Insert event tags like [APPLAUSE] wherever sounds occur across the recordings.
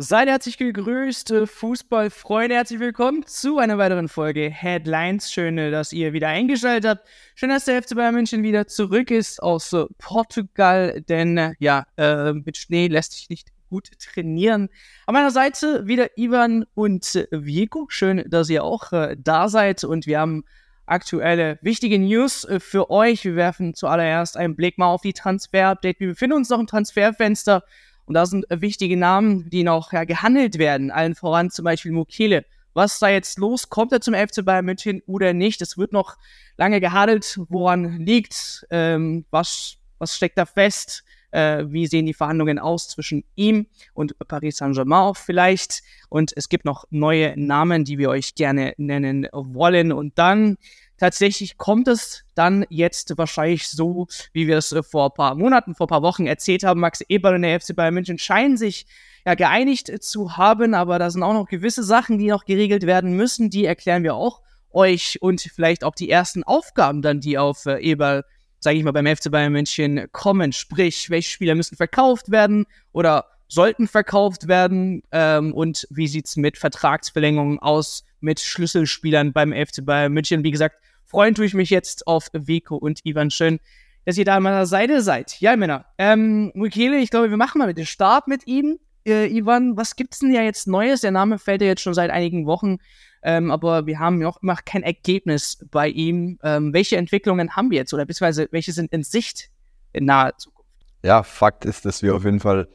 Seid herzlich gegrüßt, äh, Fußballfreunde. Herzlich willkommen zu einer weiteren Folge Headlines. Schön, äh, dass ihr wieder eingeschaltet habt. Schön, dass der FC Bayern München wieder zurück ist aus äh, Portugal, denn ja, äh, mit Schnee lässt sich nicht gut trainieren. An meiner Seite wieder Ivan und Vico. Schön, dass ihr auch äh, da seid und wir haben aktuelle wichtige News für euch. Wir werfen zuallererst einen Blick mal auf die Transfer-Update. Wir befinden uns noch im Transferfenster. Und da sind wichtige Namen, die noch ja, gehandelt werden. Allen voran zum Beispiel Mukele. Was da jetzt los? Kommt er zum FC Bayern München oder nicht? Es wird noch lange gehandelt. Woran liegt? Ähm, was, was steckt da fest? Äh, wie sehen die Verhandlungen aus zwischen ihm und Paris Saint-Germain vielleicht? Und es gibt noch neue Namen, die wir euch gerne nennen wollen. Und dann tatsächlich kommt es dann jetzt wahrscheinlich so, wie wir es äh, vor ein paar Monaten, vor ein paar Wochen erzählt haben. Max Eberl und der FC Bayern München scheinen sich ja geeinigt zu haben, aber da sind auch noch gewisse Sachen, die noch geregelt werden müssen. Die erklären wir auch euch und vielleicht auch die ersten Aufgaben dann, die auf äh, Eberl, sage ich mal, beim FC Bayern München kommen. Sprich, welche Spieler müssen verkauft werden oder sollten verkauft werden ähm, und wie sieht's mit Vertragsverlängerungen aus mit Schlüsselspielern beim FC Bayern München. Wie gesagt, freuen tue ich mich jetzt auf Veko und Ivan. Schön, dass ihr da an meiner Seite seid. Ja, Männer. Ähm, Mukele, ich glaube, wir machen mal mit dem Start mit ihm. Äh, Ivan, was gibt's denn ja jetzt Neues? Der Name fällt ja jetzt schon seit einigen Wochen. Ähm, aber wir haben ja auch immer kein Ergebnis bei ihm. Ähm, welche Entwicklungen haben wir jetzt oder beziehungsweise welche sind in Sicht in naher Zukunft? Ja, Fakt ist, dass wir auf jeden Fall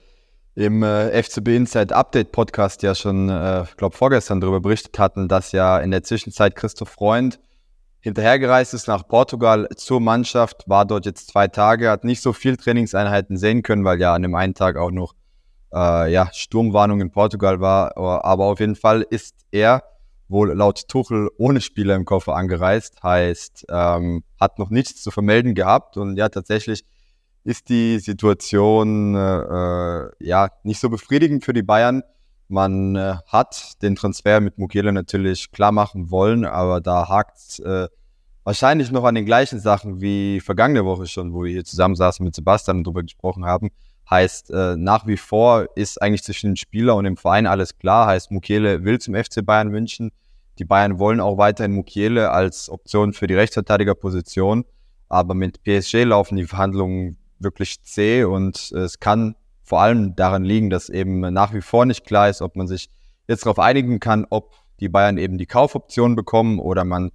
im äh, FCB Inside Update Podcast ja schon, äh, glaube vorgestern darüber berichtet hatten, dass ja in der Zwischenzeit Christoph Freund hinterhergereist ist nach Portugal zur Mannschaft, war dort jetzt zwei Tage, hat nicht so viel Trainingseinheiten sehen können, weil ja an dem einen Tag auch noch äh, ja, Sturmwarnung in Portugal war. Aber auf jeden Fall ist er wohl laut Tuchel ohne Spieler im Koffer angereist, heißt, ähm, hat noch nichts zu vermelden gehabt und ja, tatsächlich ist die Situation äh, äh ja nicht so befriedigend für die Bayern. Man äh, hat den Transfer mit Mukiele natürlich klar machen wollen, aber da hakt äh, wahrscheinlich noch an den gleichen Sachen wie vergangene Woche schon, wo wir hier zusammen saßen mit Sebastian und darüber gesprochen haben. Heißt, äh, nach wie vor ist eigentlich zwischen dem Spieler und dem Verein alles klar. Heißt, Mukiele will zum FC Bayern wünschen. Die Bayern wollen auch weiterhin Mukiele als Option für die Rechtsverteidigerposition. Aber mit PSG laufen die Verhandlungen wirklich zäh und es kann vor allem daran liegen, dass eben nach wie vor nicht klar ist, ob man sich jetzt darauf einigen kann, ob die Bayern eben die Kaufoption bekommen oder man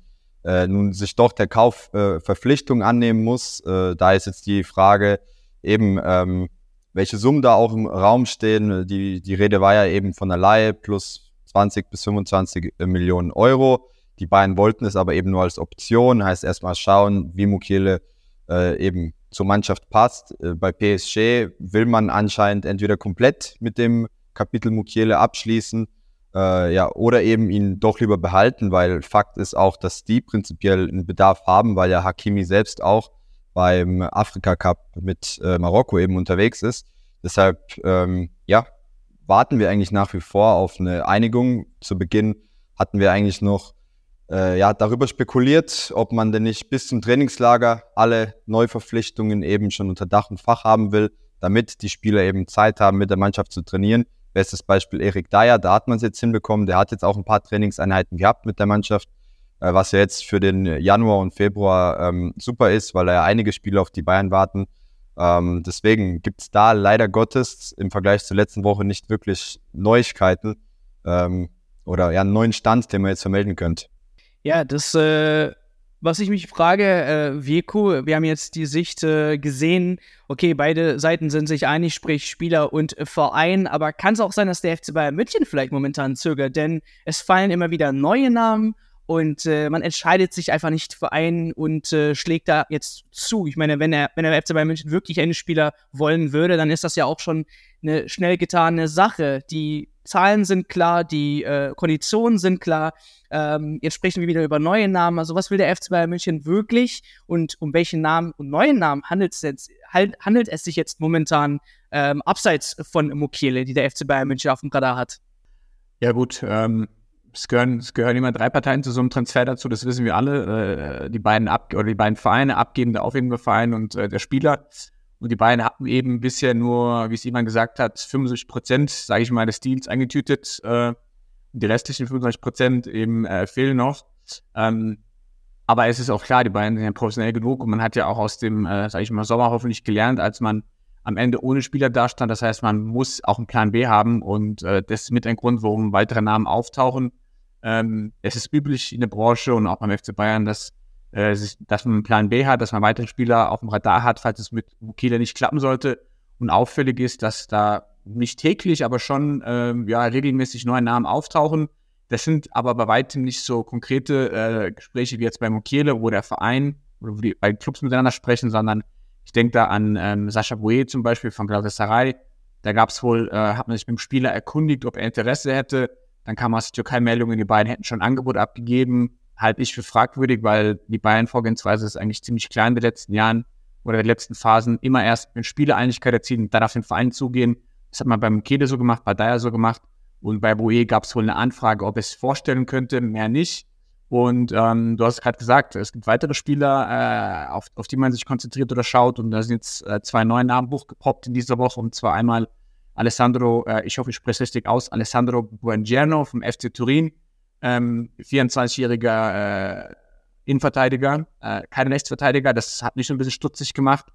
äh, nun sich doch der Kaufverpflichtung äh, annehmen muss. Äh, da ist jetzt die Frage eben, ähm, welche Summen da auch im Raum stehen. Die, die Rede war ja eben von der Laie plus 20 bis 25 äh, Millionen Euro. Die Bayern wollten es aber eben nur als Option, heißt erstmal schauen, wie Mukiele äh, eben zur Mannschaft passt. Äh, bei PSG will man anscheinend entweder komplett mit dem Kapitel Mukiele abschließen äh, ja, oder eben ihn doch lieber behalten, weil Fakt ist auch, dass die prinzipiell einen Bedarf haben, weil ja Hakimi selbst auch beim Afrika Cup mit äh, Marokko eben unterwegs ist. Deshalb, ähm, ja, warten wir eigentlich nach wie vor auf eine Einigung. Zu Beginn hatten wir eigentlich noch äh, ja, darüber spekuliert, ob man denn nicht bis zum Trainingslager alle Neuverpflichtungen eben schon unter Dach und Fach haben will, damit die Spieler eben Zeit haben, mit der Mannschaft zu trainieren. Bestes Beispiel Erik Dyer, da hat man es jetzt hinbekommen. Der hat jetzt auch ein paar Trainingseinheiten gehabt mit der Mannschaft, äh, was ja jetzt für den Januar und Februar ähm, super ist, weil da ja einige Spieler auf die Bayern warten. Ähm, deswegen gibt es da leider Gottes im Vergleich zur letzten Woche nicht wirklich Neuigkeiten ähm, oder ja einen neuen Stand, den man jetzt vermelden könnte. Ja, das, äh, was ich mich frage, äh, Vico, wir haben jetzt die Sicht äh, gesehen, okay, beide Seiten sind sich einig, sprich Spieler und Verein, aber kann es auch sein, dass der FC Bayern München vielleicht momentan zögert, denn es fallen immer wieder neue Namen und äh, man entscheidet sich einfach nicht für einen und äh, schlägt da jetzt zu. Ich meine, wenn er, wenn der FC Bayern München wirklich einen Spieler wollen würde, dann ist das ja auch schon eine schnell getane Sache. Die Zahlen sind klar, die äh, Konditionen sind klar. Ähm, jetzt sprechen wir wieder über neue Namen. Also was will der FC Bayern München wirklich und um welchen Namen und neuen Namen handelt es, jetzt, handelt es sich jetzt momentan ähm, abseits von Mukiele, die der FC Bayern München auf dem Radar hat? Ja gut, ähm, es gehören, es gehören immer drei Parteien zu so einem Transfer dazu, das wissen wir alle. Äh, die beiden Ab oder die beiden Vereine, abgebende, aufgebende Verein und äh, der Spieler. Und die Bayern hatten eben bisher nur, wie es jemand gesagt hat, 75 Prozent, sage ich mal, des Deals eingetütet. Äh, die restlichen 25 Prozent eben äh, fehlen noch. Ähm, aber es ist auch klar, die Bayern sind ja professionell genug und man hat ja auch aus dem, äh, sage ich mal, Sommer hoffentlich gelernt, als man am Ende ohne Spieler dastand. Das heißt, man muss auch einen Plan B haben und äh, das ist mit ein Grund, warum weitere Namen auftauchen. Ähm, es ist üblich in der Branche und auch beim FC Bayern, dass, äh, dass man einen Plan B hat, dass man weitere Spieler auf dem Radar hat, falls es mit Mukele nicht klappen sollte. Und auffällig ist, dass da nicht täglich, aber schon ähm, ja, regelmäßig neue Namen auftauchen. Das sind aber bei weitem nicht so konkrete äh, Gespräche wie jetzt bei Mukiele, wo der Verein oder wo die beiden Clubs miteinander sprechen, sondern ich denke da an ähm, Sascha Bouet zum Beispiel von Galatasaray. Da gab es wohl, äh, hat man sich mit dem Spieler erkundigt, ob er Interesse hätte. Dann kam aus der Türkei Meldungen, die beiden hätten schon ein Angebot abgegeben. Halte ich für fragwürdig, weil die Bayern-Vorgehensweise ist eigentlich ziemlich klein in den letzten Jahren oder in den letzten Phasen. Immer erst mit Spielereinigkeit erzielen und dann auf den Verein zugehen. Das hat man beim Kede so gemacht, bei Dyer so gemacht. Und bei Boe gab es wohl eine Anfrage, ob es vorstellen könnte, mehr nicht. Und ähm, du hast gerade gesagt, es gibt weitere Spieler, äh, auf, auf die man sich konzentriert oder schaut. Und da sind jetzt äh, zwei neue Namen hochgepoppt in dieser Woche. Und zwar einmal Alessandro, äh, ich hoffe, ich spreche es richtig aus, Alessandro Buongiorno vom FC Turin, ähm, 24-jähriger äh, Innenverteidiger, äh, kein Rechtsverteidiger. Das hat mich schon ein bisschen stutzig gemacht.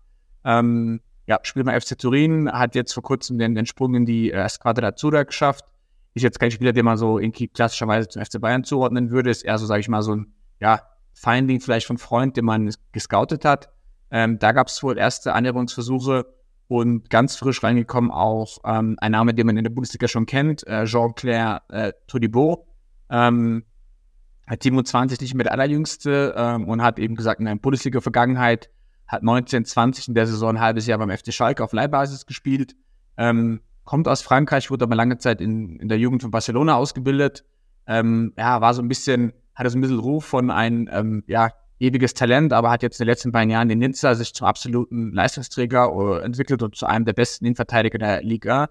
Ähm, ja, spielt mal FC Turin, hat jetzt vor kurzem den, den Sprung in die äh, Squadra Azzurra geschafft ist jetzt kein Spieler, den man so irgendwie klassischerweise zum FC Bayern zuordnen würde, ist eher so, sage ich mal, so ein, ja, Finding vielleicht von Freund, den man gescoutet hat. Ähm, da gab es wohl erste Annäherungsversuche und ganz frisch reingekommen auch ähm, ein Name, den man in der Bundesliga schon kennt, äh, Jean-Claire äh, Todibo. Ähm, 27 nicht mehr der allerjüngste ähm, und hat eben gesagt, in der Bundesliga-Vergangenheit hat 19, 20 in der Saison ein halbes Jahr beim FC Schalke auf Leihbasis gespielt. Ähm, kommt aus Frankreich, wurde aber lange Zeit in, in der Jugend von Barcelona ausgebildet. Ähm, ja, war so ein bisschen, hatte so ein bisschen Ruf von ein, ähm, ja, ewiges Talent, aber hat jetzt in den letzten beiden Jahren in Nizza sich zum absoluten Leistungsträger äh, entwickelt und zu einem der besten Innenverteidiger der Liga.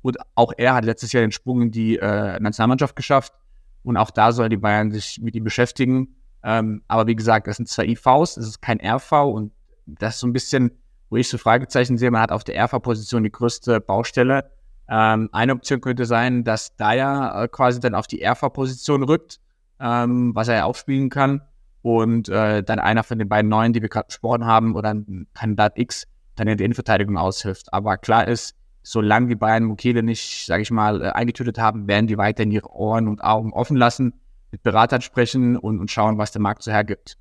Und auch er hat letztes Jahr den Sprung in die äh, Nationalmannschaft geschafft. Und auch da sollen die Bayern sich mit ihm beschäftigen. Ähm, aber wie gesagt, das sind zwei IVs, das ist kein RV und das ist so ein bisschen wo ich so Fragezeichen sehe, man hat auf der RV-Position die größte Baustelle. Ähm, eine Option könnte sein, dass Dyer äh, quasi dann auf die RV-Position rückt, ähm, was er ja auch spielen kann. Und äh, dann einer von den beiden Neuen, die wir gerade besprochen haben, oder ein Kandidat X, dann in der Innenverteidigung aushilft. Aber klar ist, solange die Bayern Mukele nicht, sage ich mal, äh, eingetötet haben, werden die weiterhin ihre Ohren und Augen offen lassen, mit Beratern sprechen und, und schauen, was der Markt so hergibt.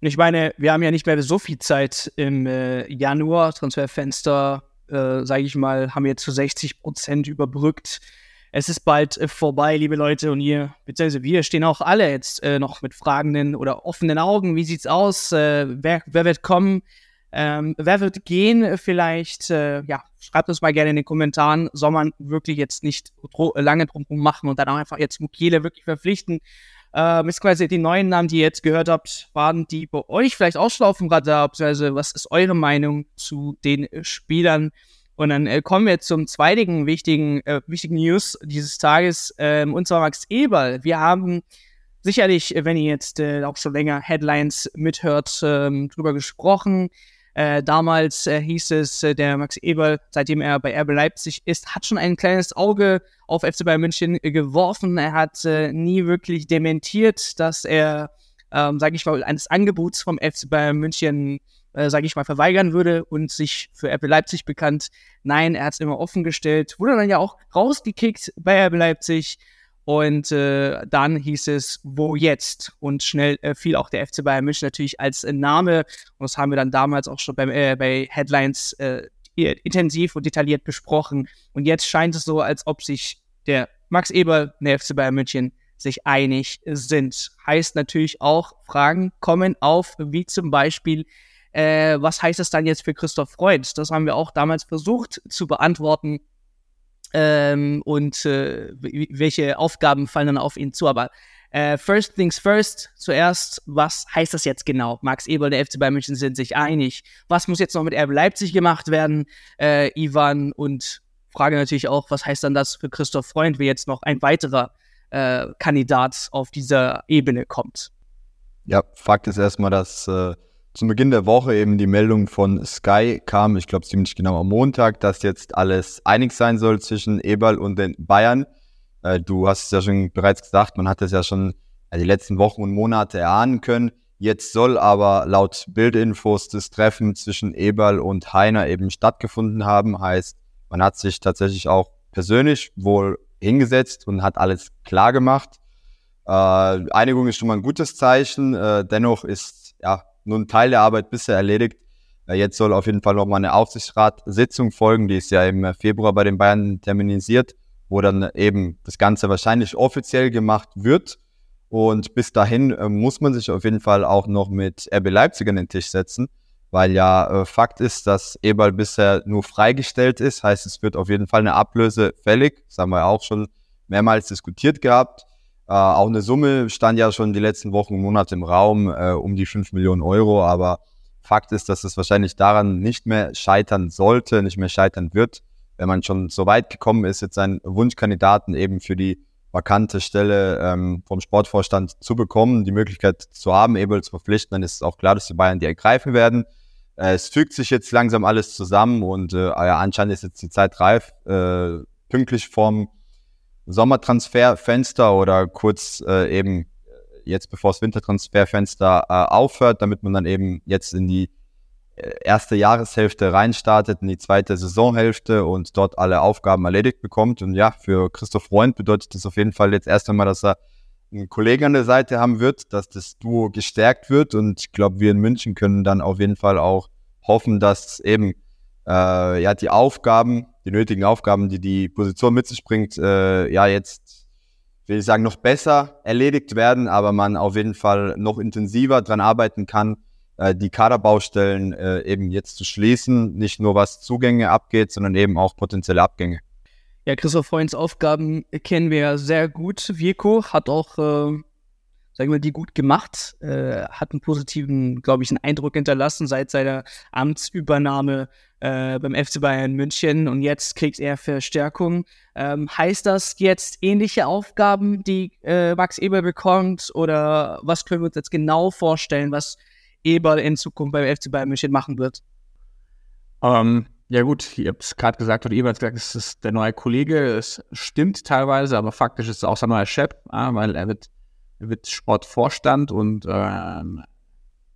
Und ich meine, wir haben ja nicht mehr so viel Zeit im äh, Januar, Transferfenster, äh, sage ich mal, haben wir zu 60 Prozent überbrückt. Es ist bald äh, vorbei, liebe Leute, und ihr, beziehungsweise wir stehen auch alle jetzt äh, noch mit fragenden oder offenen Augen. Wie sieht's aus? Äh, wer, wer wird kommen? Ähm, wer wird gehen vielleicht? Äh, ja, schreibt uns mal gerne in den Kommentaren. Soll man wirklich jetzt nicht lange drum machen und dann auch einfach jetzt Mukiele wirklich verpflichten? Ähm, ist quasi die neuen Namen, die ihr jetzt gehört habt, waren die bei euch vielleicht auch schon auf dem Radar, beziehungsweise was ist eure Meinung zu den äh, Spielern? Und dann äh, kommen wir zum zweiten wichtigen, äh, wichtigen News dieses Tages, ähm, und zwar Max Eberl. Wir haben sicherlich, wenn ihr jetzt äh, auch schon länger Headlines mithört, ähm, drüber gesprochen. Äh, damals äh, hieß es, äh, der Max Eberl, seitdem er bei RB Leipzig ist, hat schon ein kleines Auge auf FC Bayern München geworfen. Er hat äh, nie wirklich dementiert, dass er, ähm, sage ich mal, eines Angebots vom FC Bayern München, äh, sage ich mal, verweigern würde und sich für RB Leipzig bekannt. Nein, er hat es immer offen gestellt. Wurde dann ja auch rausgekickt bei RB Leipzig. Und äh, dann hieß es, wo jetzt? Und schnell äh, fiel auch der FC Bayern München natürlich als äh, Name. Und das haben wir dann damals auch schon beim, äh, bei Headlines äh, intensiv und detailliert besprochen. Und jetzt scheint es so, als ob sich der Max Eber und der FC Bayern München sich einig sind. Heißt natürlich auch, Fragen kommen auf, wie zum Beispiel, äh, was heißt das dann jetzt für Christoph Freund? Das haben wir auch damals versucht zu beantworten ähm, und äh, welche Aufgaben fallen dann auf ihn zu. Aber äh, first things first, zuerst, was heißt das jetzt genau? Max Eberl der FC Bayern München sind sich einig. Was muss jetzt noch mit RB Leipzig gemacht werden, äh, Ivan? Und Frage natürlich auch, was heißt dann das für Christoph Freund, wie jetzt noch ein weiterer äh, Kandidat auf dieser Ebene kommt? Ja, Fakt ist erstmal, dass äh, zu Beginn der Woche eben die Meldung von Sky kam, ich glaube ziemlich genau am Montag, dass jetzt alles einig sein soll zwischen Eberl und den Bayern. Äh, du hast es ja schon bereits gesagt, man hat es ja schon äh, die letzten Wochen und Monate erahnen können. Jetzt soll aber laut Bildinfos das Treffen zwischen Eberl und Heiner eben stattgefunden haben. Heißt, man hat sich tatsächlich auch persönlich wohl hingesetzt und hat alles klar gemacht. Äh, Einigung ist schon mal ein gutes Zeichen. Äh, dennoch ist ja nur ein Teil der Arbeit bisher erledigt. Äh, jetzt soll auf jeden Fall nochmal eine Aufsichtsratssitzung folgen, die ist ja im Februar bei den Bayern terminisiert, wo dann eben das Ganze wahrscheinlich offiziell gemacht wird. Und bis dahin äh, muss man sich auf jeden Fall auch noch mit RB Leipzig an den Tisch setzen, weil ja äh, Fakt ist, dass Eberl bisher nur freigestellt ist. Heißt, es wird auf jeden Fall eine Ablöse fällig. Das haben wir auch schon mehrmals diskutiert gehabt. Äh, auch eine Summe stand ja schon die letzten Wochen und Monate im Raum, äh, um die 5 Millionen Euro. Aber Fakt ist, dass es wahrscheinlich daran nicht mehr scheitern sollte, nicht mehr scheitern wird, wenn man schon so weit gekommen ist, jetzt seinen Wunschkandidaten eben für die vakante Stelle ähm, vom Sportvorstand zu bekommen, die Möglichkeit zu haben, Ebel zu verpflichten, dann ist es auch klar, dass die Bayern die ergreifen werden. Äh, es fügt sich jetzt langsam alles zusammen und äh, ja, anscheinend ist jetzt die Zeit reif, äh, pünktlich vorm Sommertransferfenster oder kurz äh, eben jetzt bevor das Wintertransferfenster äh, aufhört, damit man dann eben jetzt in die äh, erste Jahreshälfte reinstartet, in die zweite Saisonhälfte und dort alle Aufgaben erledigt bekommt. Und ja, für Christoph Freund bedeutet das auf jeden Fall jetzt erst einmal, dass er einen Kollegen an der Seite haben wird, dass das Duo gestärkt wird. Und ich glaube, wir in München können dann auf jeden Fall auch hoffen, dass eben äh, ja die Aufgaben die nötigen Aufgaben, die die Position mit sich bringt, äh, ja jetzt, will ich sagen, noch besser erledigt werden, aber man auf jeden Fall noch intensiver dran arbeiten kann, äh, die Kaderbaustellen äh, eben jetzt zu schließen, nicht nur was Zugänge abgeht, sondern eben auch potenzielle Abgänge. Ja, Christoph Freunds Aufgaben kennen wir ja sehr gut. Virko hat auch äh, sagen wir, die gut gemacht, äh, hat einen positiven, glaube ich, einen Eindruck hinterlassen seit seiner Amtsübernahme äh, beim FC Bayern München und jetzt kriegt er Verstärkung. Ähm, heißt das jetzt ähnliche Aufgaben, die äh, Max Eber bekommt oder was können wir uns jetzt genau vorstellen, was Eber in Zukunft beim FC Bayern München machen wird? Ähm, ja gut, ihr habt es gerade gesagt, oder Eber hat gesagt, es ist der neue Kollege. Es stimmt teilweise, aber faktisch ist es auch sein neuer Chef, äh, weil er wird wird Sportvorstand und ähm,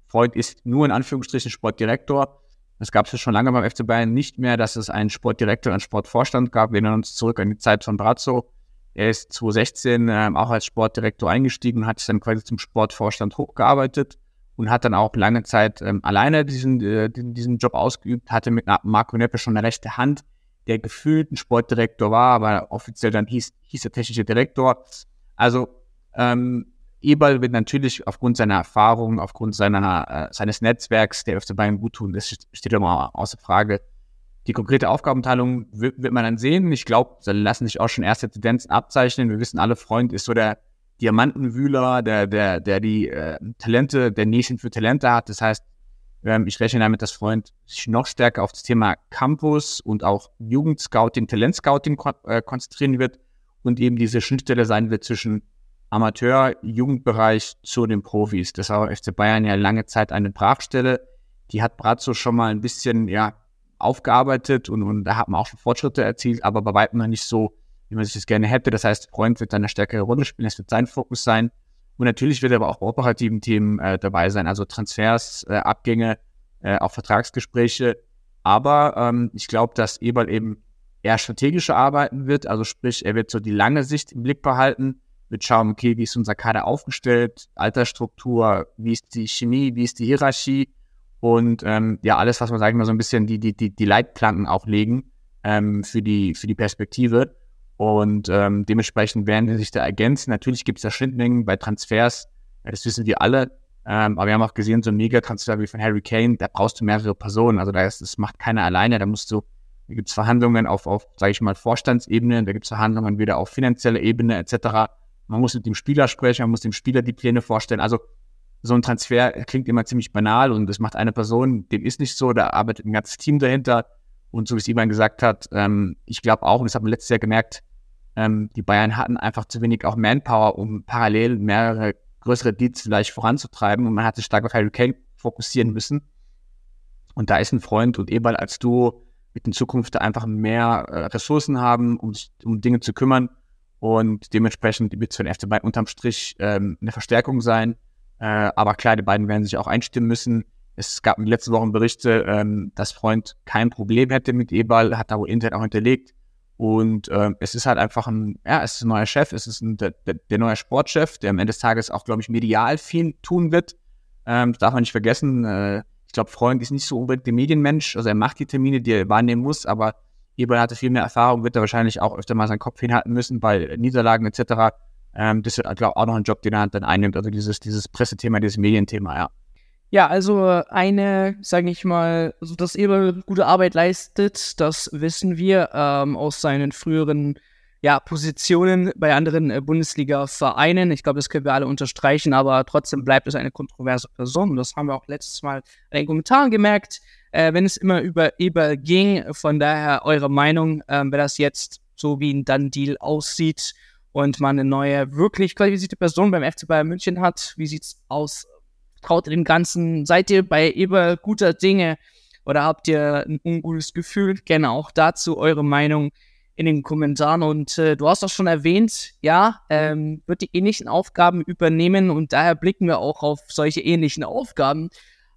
Freud ist nur in Anführungsstrichen Sportdirektor. Das gab es ja schon lange beim FC Bayern nicht mehr, dass es einen Sportdirektor und einen Sportvorstand gab. Wir erinnern uns zurück an die Zeit von Brazzo. Er ist 2016 ähm, auch als Sportdirektor eingestiegen und hat sich dann quasi zum Sportvorstand hochgearbeitet und hat dann auch lange Zeit ähm, alleine diesen, äh, diesen Job ausgeübt, hatte mit Marco Neppe schon eine rechte Hand, der gefühlt ein Sportdirektor war, aber offiziell dann hieß, hieß er technischer Direktor. Also ähm, Eberl wird natürlich aufgrund seiner Erfahrung, aufgrund seiner, äh, seines Netzwerks der FC Bayern gut tun. Das steht immer außer Frage. Die konkrete Aufgabenteilung wird, wird man dann sehen. Ich glaube, da lassen sich auch schon erste Tendenzen abzeichnen. Wir wissen alle, Freund ist so der Diamantenwühler, der, der, der die äh, Talente, der Nation für Talente hat. Das heißt, ähm, ich rechne damit, dass Freund sich noch stärker auf das Thema Campus und auch Jugendscouting, Talentscouting kon äh, konzentrieren wird und eben diese Schnittstelle sein wird zwischen Amateur-Jugendbereich zu den Profis. Das war FC Bayern ja lange Zeit eine Brachstelle. Die hat Brazzo schon mal ein bisschen ja, aufgearbeitet und, und da hat man auch schon Fortschritte erzielt, aber bei weitem noch nicht so, wie man sich das gerne hätte. Das heißt, Freund wird dann eine stärkere Rolle spielen, das wird sein Fokus sein. Und natürlich wird er aber auch bei operativen Themen äh, dabei sein, also Transfers, äh, Abgänge, äh, auch Vertragsgespräche. Aber ähm, ich glaube, dass Eberl eben eher strategischer arbeiten wird, also sprich, er wird so die lange Sicht im Blick behalten wird schauen, okay, wie ist unser Kader aufgestellt, Altersstruktur, wie ist die Chemie, wie ist die Hierarchie und ähm, ja, alles, was man, ich mal, so ein bisschen die, die, die, die Leitplanken auch legen ähm, für, die, für die Perspektive. Und ähm, dementsprechend werden sie sich da ergänzen. Natürlich gibt es da Schnittmengen bei Transfers, das wissen wir alle. Ähm, aber wir haben auch gesehen, so ein Mega-Transfer wie von Harry Kane, da brauchst du mehrere Personen. Also da ist, das macht keiner alleine, da musst du da gibt es Verhandlungen auf, auf sage ich mal, Vorstandsebene, da gibt es Verhandlungen wieder auf finanzieller Ebene etc. Man muss mit dem Spieler sprechen, man muss dem Spieler die Pläne vorstellen. Also so ein Transfer klingt immer ziemlich banal und das macht eine Person, dem ist nicht so, da arbeitet ein ganzes Team dahinter. Und so wie es Ivan gesagt hat, ähm, ich glaube auch, und das haben wir letztes Jahr gemerkt, ähm, die Bayern hatten einfach zu wenig auch Manpower, um parallel mehrere größere Deals vielleicht voranzutreiben. Und man hat sich stark auf Harry Kane fokussieren müssen. Und da ist ein Freund und Eberl als Duo mit in Zukunft einfach mehr äh, Ressourcen haben, um um Dinge zu kümmern. Und dementsprechend wird es für den FC Bayern unterm Strich ähm, eine Verstärkung sein. Äh, aber klar, die beiden werden sich auch einstimmen müssen. Es gab in den letzten Wochen Berichte, ähm, dass Freund kein Problem hätte mit Eberl, hat da wohl intern auch hinterlegt. Und ähm, es ist halt einfach ein, ja, es ist ein neuer Chef, es ist ein, der, der neue Sportchef, der am Ende des Tages auch, glaube ich, medial viel tun wird. Ähm, das darf man nicht vergessen. Äh, ich glaube, Freund ist nicht so unbedingt der Medienmensch. Also er macht die Termine, die er wahrnehmen muss, aber Eberl hatte viel mehr Erfahrung, wird er wahrscheinlich auch öfter mal seinen Kopf hinhalten müssen bei Niederlagen etc. Ähm, das ist, glaube ich, auch noch ein Job, den er dann einnimmt. Also dieses, dieses Pressethema, dieses Medienthema, ja. Ja, also eine, sage ich mal, also dass Eberl gute Arbeit leistet, das wissen wir ähm, aus seinen früheren ja, Positionen bei anderen äh, Bundesliga-Vereinen. Ich glaube, das können wir alle unterstreichen, aber trotzdem bleibt es eine kontroverse Person. Das haben wir auch letztes Mal in den Kommentaren gemerkt, äh, wenn es immer über Eberl ging. Von daher eure Meinung, äh, wer das jetzt so wie ein Dann-Deal aussieht und man eine neue, wirklich qualifizierte Person beim FC Bayern München hat. Wie sieht's aus traut ihr dem Ganzen? Seid ihr bei Eber guter Dinge oder habt ihr ein ungutes Gefühl? Gerne auch dazu eure Meinung in den Kommentaren. Und äh, du hast auch schon erwähnt, ja, ähm, wird die ähnlichen Aufgaben übernehmen und daher blicken wir auch auf solche ähnlichen Aufgaben.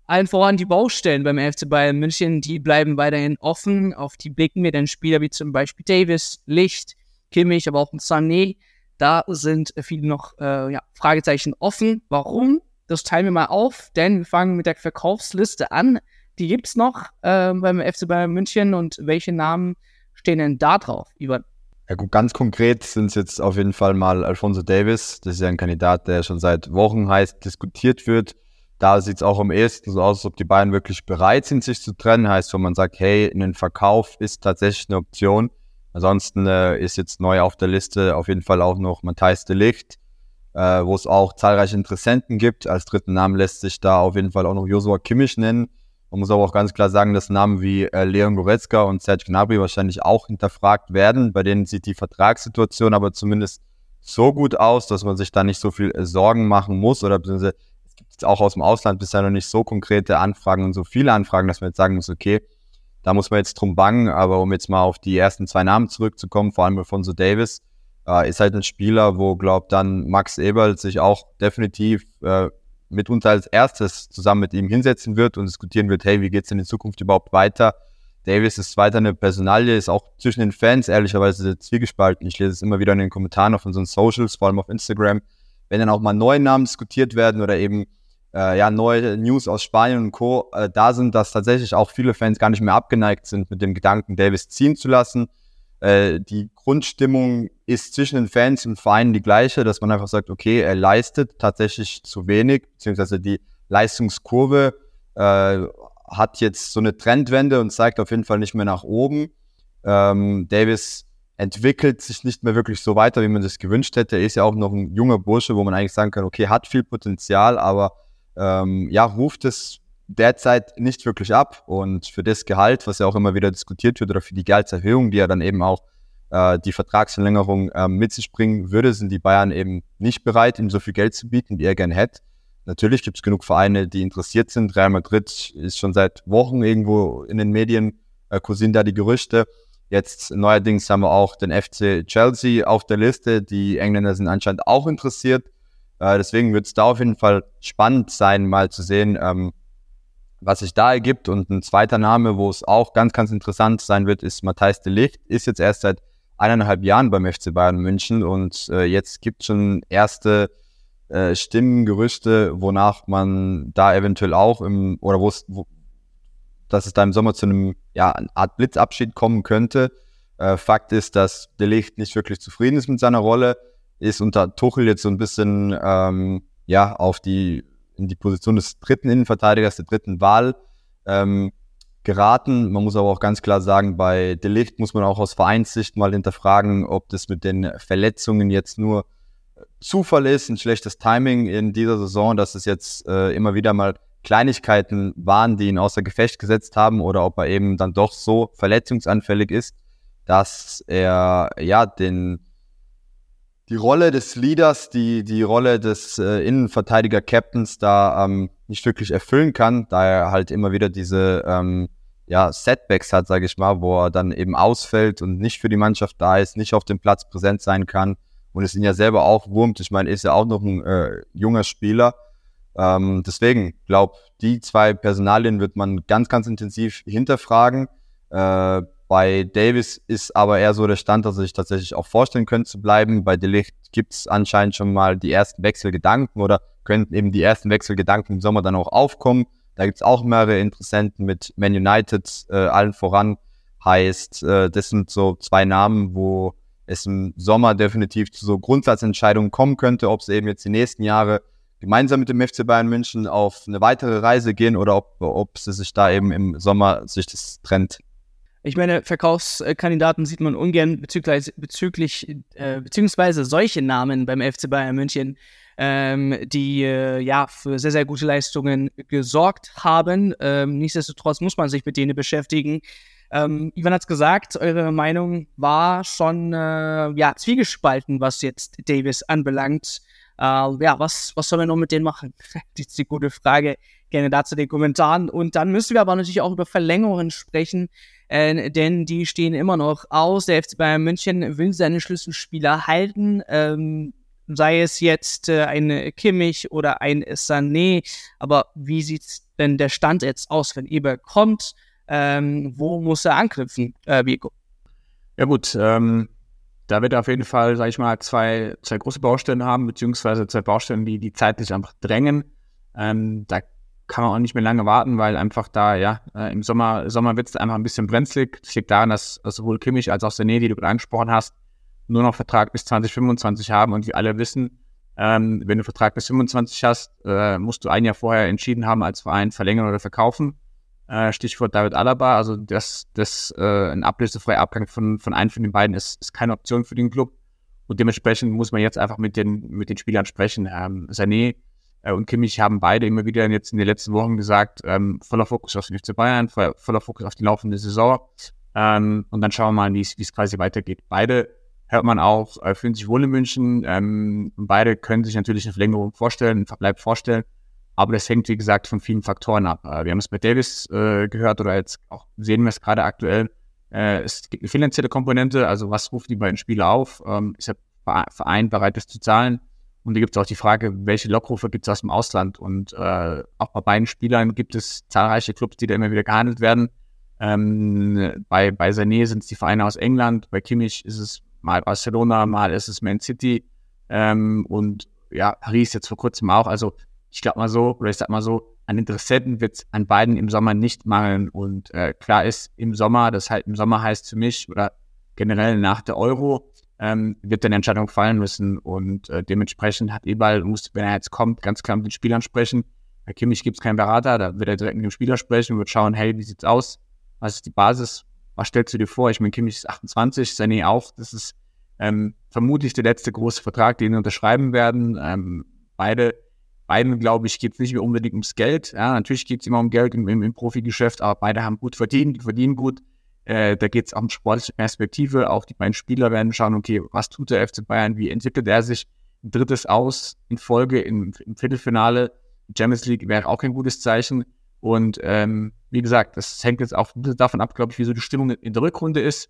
Allen voran die Baustellen beim FC Bayern München, die bleiben weiterhin offen. Auf die blicken wir, denn Spieler wie zum Beispiel Davis, Licht, Kimmich, aber auch Sané, da sind viele noch äh, ja, Fragezeichen offen. Warum? Das teilen wir mal auf, denn wir fangen mit der Verkaufsliste an. Die gibt es noch äh, beim FC Bayern München und welche Namen stehen denn da drauf, Ivan? Ja gut, ganz konkret sind es jetzt auf jeden Fall mal Alfonso Davis. Das ist ja ein Kandidat, der schon seit Wochen heiß diskutiert wird. Da sieht es auch am ehesten so aus, als ob die beiden wirklich bereit sind, sich zu trennen. Heißt, wenn man sagt, hey, ein Verkauf ist tatsächlich eine Option. Ansonsten äh, ist jetzt neu auf der Liste auf jeden Fall auch noch Matthijs de Licht äh, wo es auch zahlreiche Interessenten gibt. Als dritten Namen lässt sich da auf jeden Fall auch noch Joshua Kimmich nennen. Man muss aber auch ganz klar sagen, dass Namen wie äh, Leon Goretzka und Serge Gnabry wahrscheinlich auch hinterfragt werden. Bei denen sieht die Vertragssituation aber zumindest so gut aus, dass man sich da nicht so viel äh, Sorgen machen muss oder beziehungsweise es gibt auch aus dem Ausland bisher noch nicht so konkrete Anfragen und so viele Anfragen, dass man jetzt sagen muss, okay, da muss man jetzt drum bangen, aber um jetzt mal auf die ersten zwei Namen zurückzukommen, vor allem Alfonso Davis, äh, ist halt ein Spieler, wo, glaubt dann Max Eberl sich auch definitiv äh, mitunter als erstes zusammen mit ihm hinsetzen wird und diskutieren wird, hey, wie geht's denn in Zukunft überhaupt weiter? Davis ist weiter eine Personalie, ist auch zwischen den Fans ehrlicherweise zwiegespalten. Ich lese es immer wieder in den Kommentaren auf unseren Socials, vor allem auf Instagram. Wenn dann auch mal neue Namen diskutiert werden oder eben äh, ja neue News aus Spanien und Co. Äh, da sind, dass tatsächlich auch viele Fans gar nicht mehr abgeneigt sind, mit dem Gedanken, Davis ziehen zu lassen. Äh, die Grundstimmung ist zwischen den Fans und Vereinen die gleiche, dass man einfach sagt, okay, er leistet tatsächlich zu wenig, beziehungsweise die Leistungskurve äh, hat jetzt so eine Trendwende und zeigt auf jeden Fall nicht mehr nach oben. Ähm, Davis entwickelt sich nicht mehr wirklich so weiter, wie man das gewünscht hätte. Er ist ja auch noch ein junger Bursche, wo man eigentlich sagen kann, okay, hat viel Potenzial, aber ähm, ja, ruft es derzeit nicht wirklich ab. Und für das Gehalt, was ja auch immer wieder diskutiert wird, oder für die Gehaltserhöhung, die ja dann eben auch äh, die Vertragsverlängerung äh, mit sich bringen würde, sind die Bayern eben nicht bereit, ihm so viel Geld zu bieten, wie er gern hätte. Natürlich gibt es genug Vereine, die interessiert sind. Real Madrid ist schon seit Wochen irgendwo in den Medien, äh, kursieren da die Gerüchte. Jetzt neuerdings haben wir auch den FC Chelsea auf der Liste. Die Engländer sind anscheinend auch interessiert. Äh, deswegen wird es da auf jeden Fall spannend sein, mal zu sehen, ähm, was sich da ergibt. Und ein zweiter Name, wo es auch ganz, ganz interessant sein wird, ist Matthijs de Ligt. Ist jetzt erst seit eineinhalb Jahren beim FC Bayern München und äh, jetzt gibt schon erste äh, Stimmen, Gerüchte, wonach man da eventuell auch im, oder wo es, wo, dass es da im Sommer zu einem, ja, eine Art Blitzabschied kommen könnte. Äh, Fakt ist, dass De Ligt nicht wirklich zufrieden ist mit seiner Rolle, ist unter Tuchel jetzt so ein bisschen, ähm, ja, auf die in die Position des dritten Innenverteidigers, der dritten Wahl ähm, geraten. Man muss aber auch ganz klar sagen, bei Delicht muss man auch aus Vereinssicht mal hinterfragen, ob das mit den Verletzungen jetzt nur Zufall ist, ein schlechtes Timing in dieser Saison, dass es jetzt äh, immer wieder mal Kleinigkeiten waren, die ihn außer Gefecht gesetzt haben oder ob er eben dann doch so verletzungsanfällig ist, dass er ja den die Rolle des Leaders, die, die Rolle des äh, Innenverteidiger-Captains da ähm, nicht wirklich erfüllen kann, da er halt immer wieder diese ähm, ja, Setbacks hat, sage ich mal, wo er dann eben ausfällt und nicht für die Mannschaft da ist, nicht auf dem Platz präsent sein kann und es ihn ja selber auch wurmt. Ich meine, ist ja auch noch ein äh, junger Spieler. Ähm, deswegen, glaube die zwei Personalien wird man ganz, ganz intensiv hinterfragen. Äh, bei Davis ist aber eher so der Stand, dass er sich tatsächlich auch vorstellen könnte zu bleiben. Bei Delicht gibt es anscheinend schon mal die ersten Wechselgedanken oder könnten eben die ersten Wechselgedanken im Sommer dann auch aufkommen. Da gibt es auch mehrere Interessenten mit Man United äh, allen voran. Heißt, äh, das sind so zwei Namen, wo es im Sommer definitiv zu so Grundsatzentscheidungen kommen könnte, ob es eben jetzt die nächsten Jahre gemeinsam mit dem FC Bayern München auf eine weitere Reise gehen oder ob, ob sie sich da eben im Sommer sich das trennt. Ich meine, Verkaufskandidaten sieht man ungern bezüglich, bezüglich äh, beziehungsweise solche Namen beim FC Bayern München, ähm, die äh, ja für sehr, sehr gute Leistungen gesorgt haben. Ähm, nichtsdestotrotz muss man sich mit denen beschäftigen. Ähm, Ivan hat es gesagt, eure Meinung war schon äh, ja, zwiegespalten, was jetzt Davis anbelangt. Äh, ja, was, was sollen wir noch mit denen machen? [LAUGHS] das ist die gute Frage. Gerne dazu den Kommentaren. Und dann müssen wir aber natürlich auch über Verlängerungen sprechen äh, denn die stehen immer noch aus. Der FC Bayern München will seine Schlüsselspieler halten. Ähm, sei es jetzt äh, ein Kimmich oder ein Sané. Aber wie sieht denn der Stand jetzt aus, wenn Eber kommt? Ähm, wo muss er anknüpfen, äh, Vico? Ja gut, ähm, da wird er auf jeden Fall, sage ich mal, zwei, zwei große Baustellen haben, beziehungsweise zwei Baustellen, die die zeitlich einfach drängen. Ähm, da kann man auch nicht mehr lange warten, weil einfach da, ja, äh, im Sommer, Sommer wird es einfach ein bisschen brenzlig. Das liegt daran, dass, sowohl Kimmich als auch Sané, die du gerade angesprochen hast, nur noch Vertrag bis 2025 haben und wir alle wissen, ähm, wenn du Vertrag bis 25 hast, äh, musst du ein Jahr vorher entschieden haben, als Verein verlängern oder verkaufen. Äh, Stichwort David Alaba, also das, das äh, ein ablösefreier Abgang von, von einem von den beiden ist, ist keine Option für den Club. Und dementsprechend muss man jetzt einfach mit den, mit den Spielern sprechen. Ähm, Sané äh, und Kimmich haben beide immer wieder jetzt in den letzten Wochen gesagt, ähm, voller Fokus auf den FC Bayern, voller, Fokus auf die laufende Saison. Ähm, und dann schauen wir mal, wie es quasi weitergeht. Beide hört man auch, äh, fühlen sich wohl in München. Ähm, beide können sich natürlich eine Verlängerung vorstellen, einen Verbleib vorstellen. Aber das hängt, wie gesagt, von vielen Faktoren ab. Äh, wir haben es bei Davis äh, gehört oder jetzt auch sehen wir es gerade aktuell. Äh, es gibt eine finanzielle Komponente, also was ruft die beiden Spieler auf? Ähm, ist der Verein bereit, das zu zahlen? Und da gibt es auch die Frage, welche Lockrufe gibt es aus dem Ausland? Und äh, auch bei beiden Spielern gibt es zahlreiche Clubs, die da immer wieder gehandelt werden. Ähm, bei, bei Sané sind es die Vereine aus England, bei Kimmich ist es mal Barcelona, mal ist es Man City ähm, und ja, Paris jetzt vor kurzem auch. Also ich glaube mal so, oder ich sag mal so, an Interessenten wird es an beiden im Sommer nicht mangeln. Und äh, klar ist, im Sommer, das halt im Sommer heißt für mich oder generell nach der Euro, ähm, wird dann Entscheidung fallen müssen. Und äh, dementsprechend hat Ebal, muss, wenn er jetzt kommt, ganz klar mit den Spielern sprechen. Bei Kimmich gibt es keinen Berater, da wird er direkt mit dem Spieler sprechen und wird schauen, hey, wie sieht's aus? Was ist die Basis? Was stellst du dir vor? Ich meine, Kimmich ist 28, Sané auch. Das ist ähm, vermutlich der letzte große Vertrag, den sie unterschreiben werden. Ähm, beide, beiden, glaube ich, geht es nicht mehr unbedingt ums Geld. Ja, natürlich geht es immer um Geld im, im, Profigeschäft, aber beide haben gut verdient, die verdienen gut. Äh, da geht es auch um sportliche Perspektive. Auch die beiden Spieler werden schauen, okay, was tut der FC Bayern, wie entwickelt er sich? Ein drittes Aus in Folge im, im Viertelfinale. Champions League wäre auch kein gutes Zeichen. Und ähm, wie gesagt, das hängt jetzt auch davon ab, glaube ich, wie so die Stimmung in der Rückrunde ist.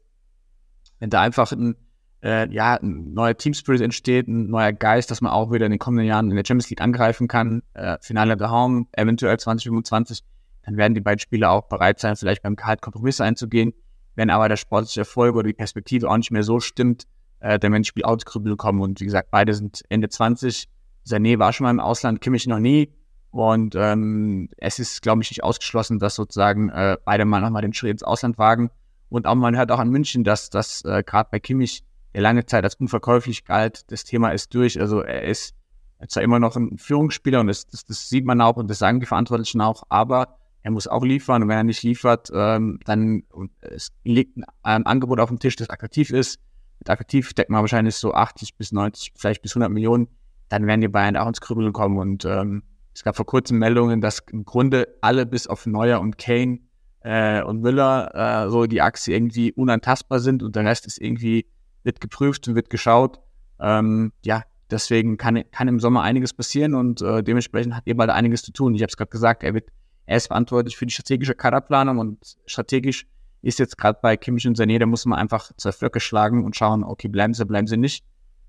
Wenn da einfach ein, äh, ja, ein neuer Teamspirit entsteht, ein neuer Geist, dass man auch wieder in den kommenden Jahren in der Champions League angreifen kann, äh, Finale Home, eventuell 2025, dann werden die beiden Spieler auch bereit sein, vielleicht beim Gehalt Kompromisse einzugehen. Wenn aber der sportliche Erfolg oder die Perspektive auch nicht mehr so stimmt, äh, dann werden Spiel ausgrübel kommen. Und wie gesagt, beide sind Ende 20. Sané war schon mal im Ausland, Kimmich noch nie. Und ähm, es ist, glaube ich, nicht ausgeschlossen, dass sozusagen äh, beide mal nochmal den Schritt ins Ausland wagen. Und auch man hört auch an München, dass das äh, gerade bei Kimmich, der lange Zeit als unverkäuflich galt, das Thema ist durch. Also er ist zwar immer noch ein Führungsspieler und das, das, das sieht man auch und das sagen die Verantwortlichen auch, aber er muss auch liefern und wenn er nicht liefert, ähm, dann es liegt ein Angebot auf dem Tisch, das attraktiv ist. Mit attraktiv deckt man wahrscheinlich so 80 bis 90, vielleicht bis 100 Millionen. Dann werden die Bayern auch ins Krübeln kommen und ähm, es gab vor kurzem Meldungen, dass im Grunde alle bis auf Neuer und Kane äh, und Müller äh, so die Achse irgendwie unantastbar sind und der Rest ist irgendwie wird geprüft und wird geschaut. Ähm, ja, deswegen kann, kann im Sommer einiges passieren und äh, dementsprechend hat Eberl einiges zu tun. Ich habe es gerade gesagt, er wird er ist verantwortlich für die strategische Kaderplanung und strategisch ist jetzt gerade bei Kimmich und Sané, da muss man einfach zwei Flöcke schlagen und schauen, okay, bleiben sie, bleiben sie nicht.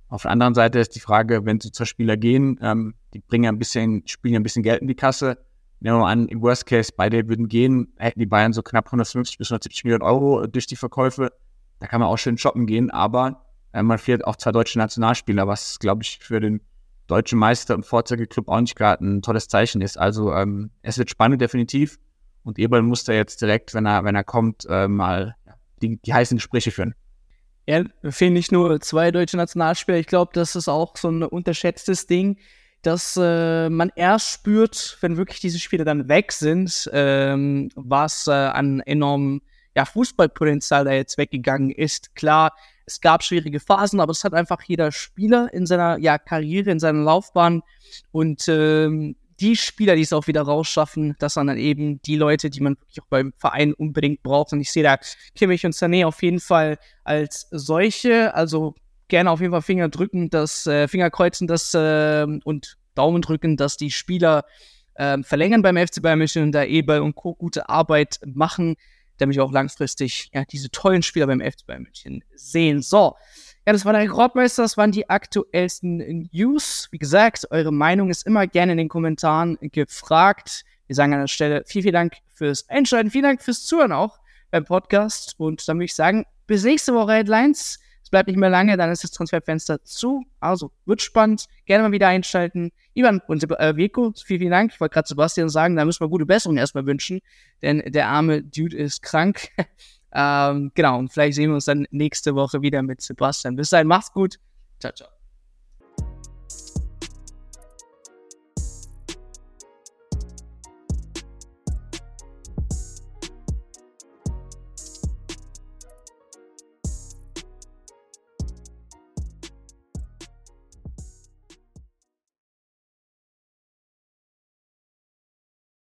Auf der anderen Seite ist die Frage, wenn so zwei Spieler gehen, ähm, die bringen ein bisschen, spielen ein bisschen Geld in die Kasse. Nehmen wir mal an, im Worst Case, beide würden gehen, hätten die Bayern so knapp 150 bis 170 Millionen Euro durch die Verkäufe. Da kann man auch schön shoppen gehen, aber äh, man fehlt auch zwei deutsche Nationalspieler, was, glaube ich, für den deutschen Meister und Vorzeigeklub auch nicht gerade ein tolles Zeichen ist. Also ähm, es wird spannend, definitiv. Und Eberl muss da jetzt direkt, wenn er, wenn er kommt, äh, mal die, die heißen Gespräche führen. Ja, fehlen nicht nur zwei deutsche Nationalspieler. Ich glaube, das ist auch so ein unterschätztes Ding, dass äh, man erst spürt, wenn wirklich diese Spieler dann weg sind, ähm, was äh, an enormem ja, Fußballpotenzial da jetzt weggegangen ist. Klar, es gab schwierige Phasen, aber es hat einfach jeder Spieler in seiner ja, Karriere, in seiner Laufbahn. Und ähm, die Spieler, die es auch wieder rausschaffen, das sind dann eben die Leute, die man wirklich auch beim Verein unbedingt braucht. Und ich sehe da Kimmich und Sané auf jeden Fall als solche. Also gerne auf jeden Fall Finger drücken, das äh, Finger kreuzen, das äh, und Daumen drücken, dass die Spieler äh, verlängern beim FC Bayern München und da Eberl und Co. gute Arbeit machen damit wir auch langfristig ja, diese tollen Spieler beim FC Bayern München sehen. So, ja, das war der Rekordmeister, das waren die aktuellsten News. Wie gesagt, eure Meinung ist immer gerne in den Kommentaren gefragt. Wir sagen an der Stelle vielen, vielen Dank fürs Einschalten, vielen Dank fürs Zuhören auch beim Podcast und dann würde ich sagen, bis nächste Woche Headlines bleibt nicht mehr lange, dann ist das Transferfenster zu. Also wird spannend. Gerne mal wieder einschalten. Ivan und äh, Veko, vielen, vielen Dank. Ich wollte gerade Sebastian sagen, da müssen wir gute Besserung erstmal wünschen, denn der arme Dude ist krank. [LAUGHS] ähm, genau, und vielleicht sehen wir uns dann nächste Woche wieder mit Sebastian. Bis dahin, macht's gut. Ciao, ciao.